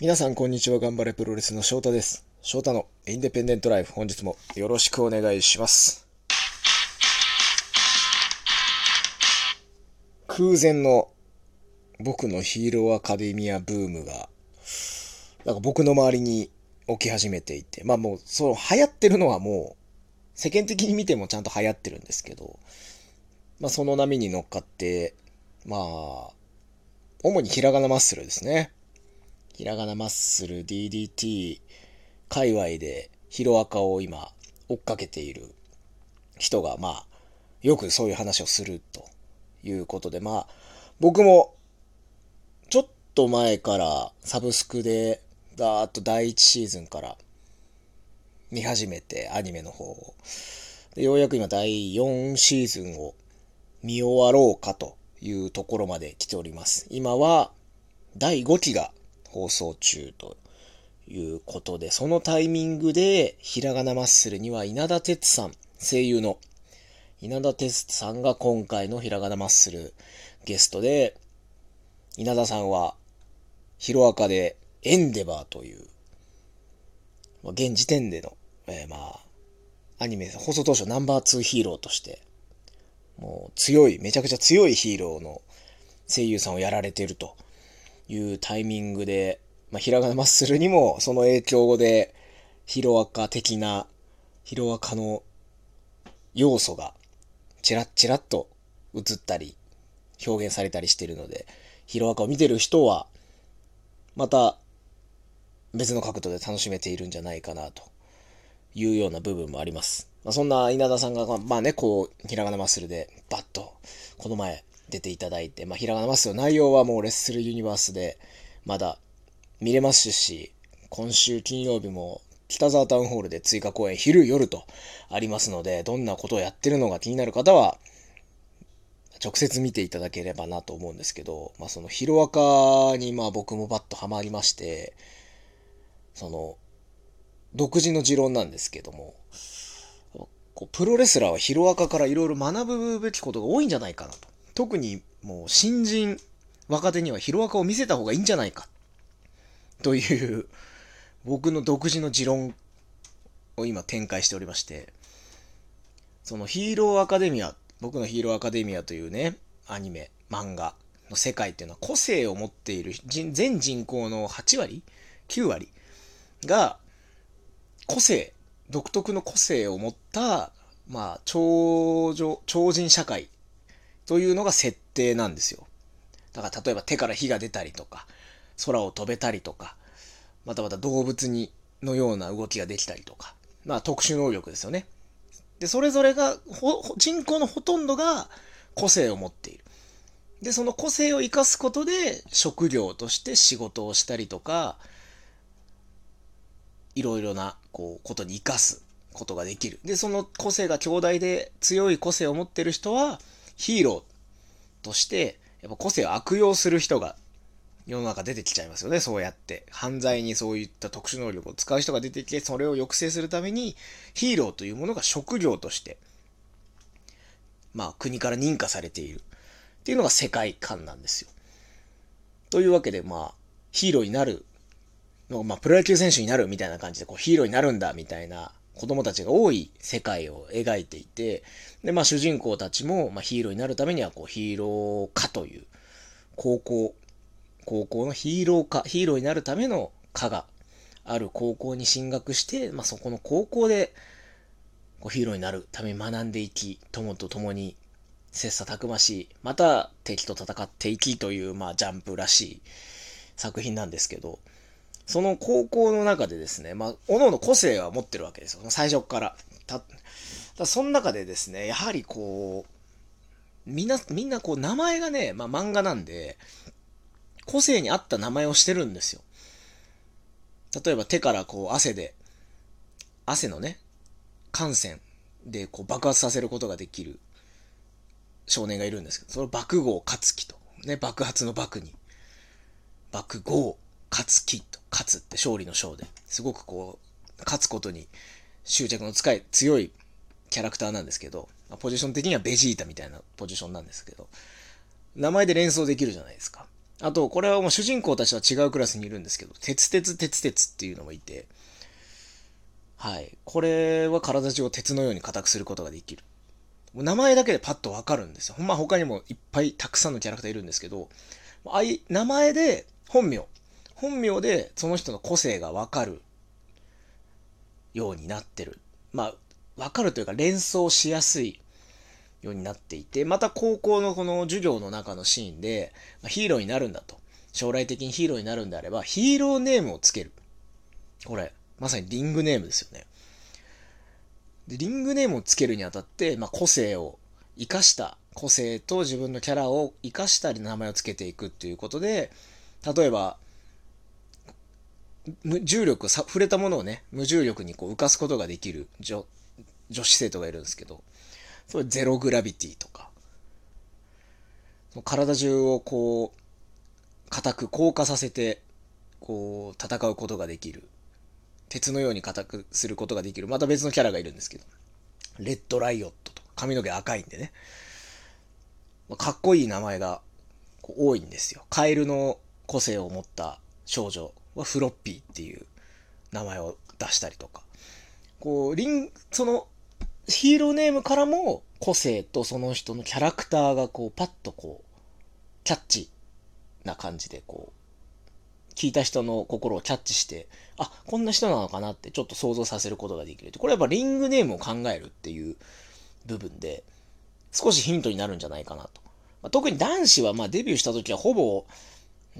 皆さんこんにちは。頑張れプロレスの翔太です。翔太のインデペンデントライフ、本日もよろしくお願いします。空前の僕のヒーローアカデミアブームが、なんか僕の周りに起き始めていて、まあもう、そう、流行ってるのはもう、世間的に見てもちゃんと流行ってるんですけど、まあその波に乗っかって、まあ、主にひらがなマッスルですね。ひらがなマッスル DDT 界隈でヒロアカを今追っかけている人がまあよくそういう話をするということでまあ僕もちょっと前からサブスクでだーっと第1シーズンから見始めてアニメの方を。でようやく今第4シーズンを見終わろうかというところまで来ております。今は第5期が放送中ということで、そのタイミングで、ひらがなマッスルには稲田哲さん、声優の稲田哲さんが今回のひらがなマッスルゲストで、稲田さんは、ヒロアカでエンデバーという、ま、現時点での、えー、まあ、アニメ放送当初ナンバー2ヒーローとして、もう強い、めちゃくちゃ強いヒーローの声優さんをやられていると。いうタイミングで、まあ、ひらがなマッスルにもその影響で、ヒロアカ的な、ヒロアカの要素が、チラッチラッと映ったり、表現されたりしてるので、ヒロアカを見てる人は、また別の角度で楽しめているんじゃないかな、というような部分もあります。まあ、そんな稲田さんが、まあね、こう、ひらがなマッスルで、バッと、この前、出ていただいて、まあ、ひらがなマッスル内容はもうレッスルユニバースでまだ見れますし、今週金曜日も北沢タウンホールで追加公演昼夜とありますので、どんなことをやってるのが気になる方は、直接見ていただければなと思うんですけど、まあ、そのヒロアカにまあ僕もバッとハマりまして、その、独自の持論なんですけども、こうプロレスラーはヒロアカからいろいろ学ぶべきことが多いんじゃないかなと。特にもう新人若手にはヒロアカを見せた方がいいんじゃないかという僕の独自の持論を今展開しておりましてそのヒーローアカデミア僕のヒーローアカデミアというねアニメ漫画の世界っていうのは個性を持っている全人口の8割9割が個性独特の個性を持ったまあ超超人社会というのが設定なんですよ。だから例えば手から火が出たりとか、空を飛べたりとか、またまた動物にのような動きができたりとか、まあ特殊能力ですよね。で、それぞれが、人口のほとんどが個性を持っている。で、その個性を生かすことで職業として仕事をしたりとか、いろいろなこうことに生かすことができる。で、その個性が強大で強い個性を持ってる人は、ヒーローとして、やっぱ個性を悪用する人が世の中出てきちゃいますよね、そうやって。犯罪にそういった特殊能力を使う人が出てきて、それを抑制するために、ヒーローというものが職業として、まあ国から認可されている。っていうのが世界観なんですよ。というわけで、まあ、ヒーローになるの、まあ、プロ野球選手になるみたいな感じで、こう、ヒーローになるんだ、みたいな子供たちが多い世界を描いていて、で、まあ主人公たちも、まあ、ヒーローになるためには、こう、ヒーロー科という、高校、高校のヒーロー科、ヒーローになるための科がある高校に進学して、まあそこの高校で、こうヒーローになるために学んでいき、友と共に切磋琢磨し、また敵と戦っていきという、まあジャンプらしい作品なんですけど、その高校の中でですね、まあ、各々個性は持ってるわけですよ。最初から。た、だその中でですね、やはりこう、みんな、みんなこう、名前がね、まあ漫画なんで、個性に合った名前をしてるんですよ。例えば手からこう汗で、汗のね、感染でこう爆発させることができる少年がいるんですけど、それを爆豪勝樹と。ね、爆発の爆に。爆豪勝樹と。勝つって勝利の勝で。すごくこう、勝つことに執着の使い、強いキャラクターなんですけど、ポジション的にはベジータみたいなポジションなんですけど、名前で連想できるじゃないですか。あと、これはもう主人公たちは違うクラスにいるんですけど、鉄鉄鉄鉄っていうのもいて、はい。これは体中を鉄のように硬くすることができる。もう名前だけでパッとわかるんですよ。まあ他にもいっぱいたくさんのキャラクターいるんですけど、ああい名前で本名、本名でその人の個性がわかるようになってる。まあ、わかるというか連想しやすいようになっていて、また高校のこの授業の中のシーンで、ま、ヒーローになるんだと。将来的にヒーローになるんであれば、ヒーローネームをつける。これ、まさにリングネームですよね。で、リングネームをつけるにあたって、まあ、個性を生かした、個性と自分のキャラを生かしたり名前をつけていくっていうことで、例えば、無重力、触れたものをね、無重力にこう浮かすことができる女女子生徒がいるんですけど、それゼログラビティとか、体中をこう、硬く硬化させて、こう、戦うことができる。鉄のように硬くすることができる。また別のキャラがいるんですけど。レッドライオットとか、髪の毛赤いんでね。かっこいい名前が多いんですよ。カエルの個性を持った少女はフロッピーっていう名前を出したりとか。こう、リン、その、ヒーローネームからも個性とその人のキャラクターがこう、パッとこう、キャッチな感じでこう、聞いた人の心をキャッチして、あ、こんな人なのかなってちょっと想像させることができる。これやっぱリングネームを考えるっていう部分で、少しヒントになるんじゃないかなと。ま、特に男子はまあデビューした時はほぼ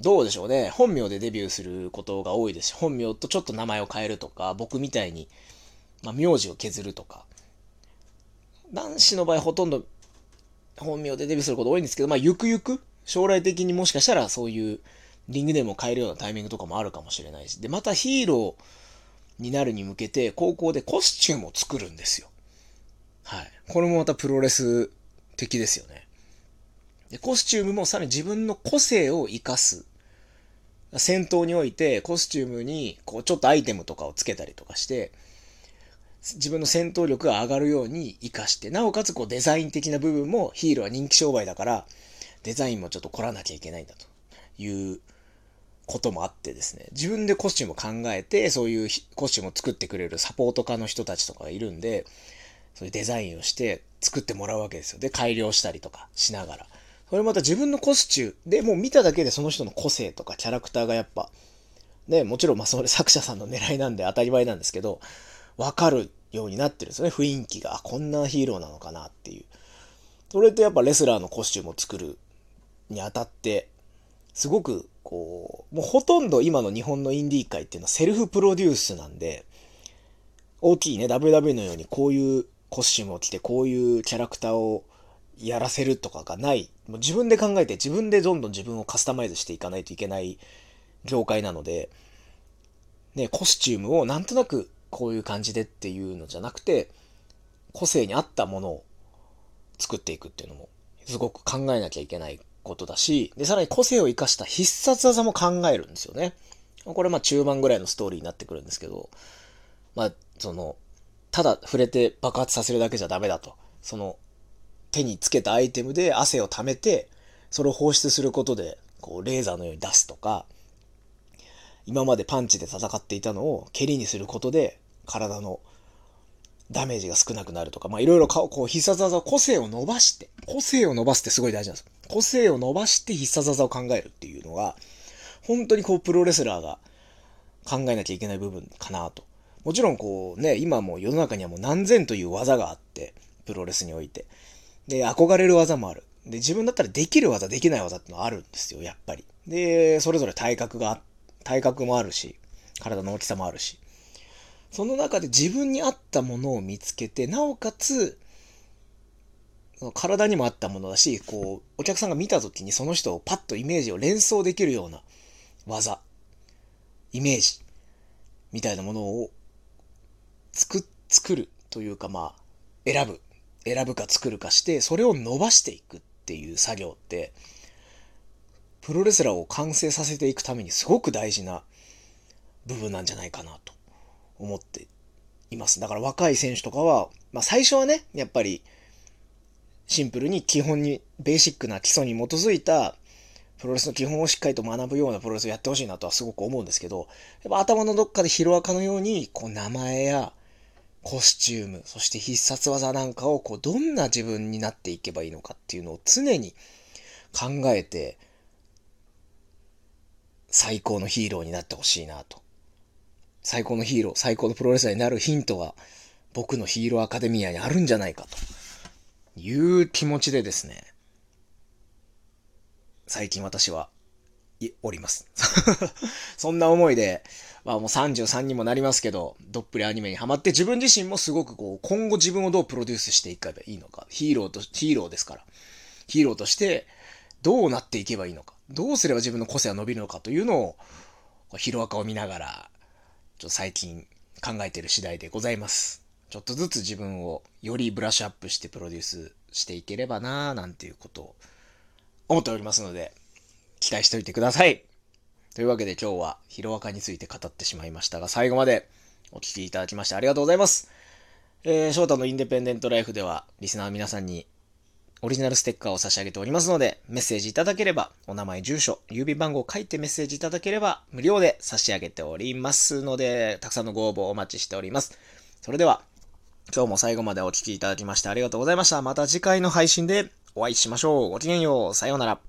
どうでしょうね。本名でデビューすることが多いですし、本名とちょっと名前を変えるとか、僕みたいに、まあ、名字を削るとか。男子の場合ほとんど本名でデビューすること多いんですけど、まあ、ゆくゆく、将来的にもしかしたらそういうリングネームを変えるようなタイミングとかもあるかもしれないし。で、またヒーローになるに向けて、高校でコスチュームを作るんですよ。はい。これもまたプロレス的ですよね。で、コスチュームもさらに自分の個性を活かす。戦闘においてコスチュームにこうちょっとアイテムとかをつけたりとかして、自分の戦闘力が上がるように活かして、なおかつこうデザイン的な部分もヒーローは人気商売だから、デザインもちょっと凝らなきゃいけないんだということもあってですね、自分でコスチュームを考えて、そういうコスチュームを作ってくれるサポート家の人たちとかがいるんで、そういうデザインをして作ってもらうわけですよ。で、改良したりとかしながら。それまた自分のコスチューでもう見ただけでその人の個性とかキャラクターがやっぱ、ね、もちろんまあそれ 作者さんの狙いなんで当たり前なんですけど、わかるようになってるんですよね、雰囲気が。こんなヒーローなのかなっていう。それってやっぱレスラーのコスチュームを作るにあたって、すごくこう、もうほとんど今の日本のインディー界っていうのはセルフプロデュースなんで、大きいね、WW のようにこういうコスチュームを着て、こういうキャラクターをやらせるとかがない。もう自分で考えて自分でどんどん自分をカスタマイズしていかないといけない業界なので、ね、コスチュームをなんとなくこういう感じでっていうのじゃなくて、個性に合ったものを作っていくっていうのも、すごく考えなきゃいけないことだし、で、さらに個性を活かした必殺技も考えるんですよね。これまあ中盤ぐらいのストーリーになってくるんですけど、まあ、その、ただ触れて爆発させるだけじゃダメだと。その、手につけたアイテムで汗を溜めて、それを放出することで、こう、レーザーのように出すとか、今までパンチで戦っていたのを蹴りにすることで、体のダメージが少なくなるとか、まあいろいろこう必殺技を、個性を伸ばして、個性を伸ばすってすごい大事なんですよ。個性を伸ばして必殺技を考えるっていうのが、本当にこうプロレスラーが考えなきゃいけない部分かなと。もちろんこうね、今も世の中にはもう何千という技があって、プロレスにおいて。で、憧れる技もある。で、自分だったらできる技、できない技ってのはあるんですよ、やっぱり。で、それぞれ体格が、体格もあるし、体の大きさもあるし。その中で自分に合ったものを見つけて、なおかつ、体にも合ったものだし、こう、お客さんが見た時にその人をパッとイメージを連想できるような技、イメージ、みたいなものを作、作るというかまあ、選ぶ選ぶか作るかして、それを伸ばしていくっていう作業って、プロレスラーを完成させていくためにすごく大事な部分なんじゃないかなと思っています。だから若い選手とかは、まあ最初はね、やっぱりシンプルに基本にベーシックな基礎に基づいたプロレスの基本をしっかりと学ぶようなプロレスをやってほしいなとはすごく思うんですけど、やっぱ頭のどっかでヒロアカのように、こう名前やコスチューム、そして必殺技なんかをこうどんな自分になっていけばいいのかっていうのを常に考えて、最高のヒーローになってほしいなと。最高のヒーロー、最高のプロレスラーになるヒントは僕のヒーローアカデミアにあるんじゃないかという気持ちでですね、最近私は、おります。そんな思いで、まあもう33にもなりますけど、どっぷりアニメにハマって自分自身もすごくこう、今後自分をどうプロデュースしていけばいいのか。ヒーローと、ヒーローですから。ヒーローとしてどうなっていけばいいのか。どうすれば自分の個性は伸びるのかというのを、ヒロアカを見ながら、ちょっと最近考えてる次第でございます。ちょっとずつ自分をよりブラッシュアップしてプロデュースしていければなぁなんていうことを思っておりますので、期待しておいてください。というわけで今日はヒロアカについて語ってしまいましたが、最後までお聴きいただきましてありがとうございます。えー、翔太のインデペンデントライフでは、リスナーの皆さんにオリジナルステッカーを差し上げておりますので、メッセージいただければ、お名前、住所、郵便番号を書いてメッセージいただければ、無料で差し上げておりますので、たくさんのご応募をお待ちしております。それでは、今日も最後までお聴きいただきましてありがとうございました。また次回の配信でお会いしましょう。ごきげんよう。さようなら。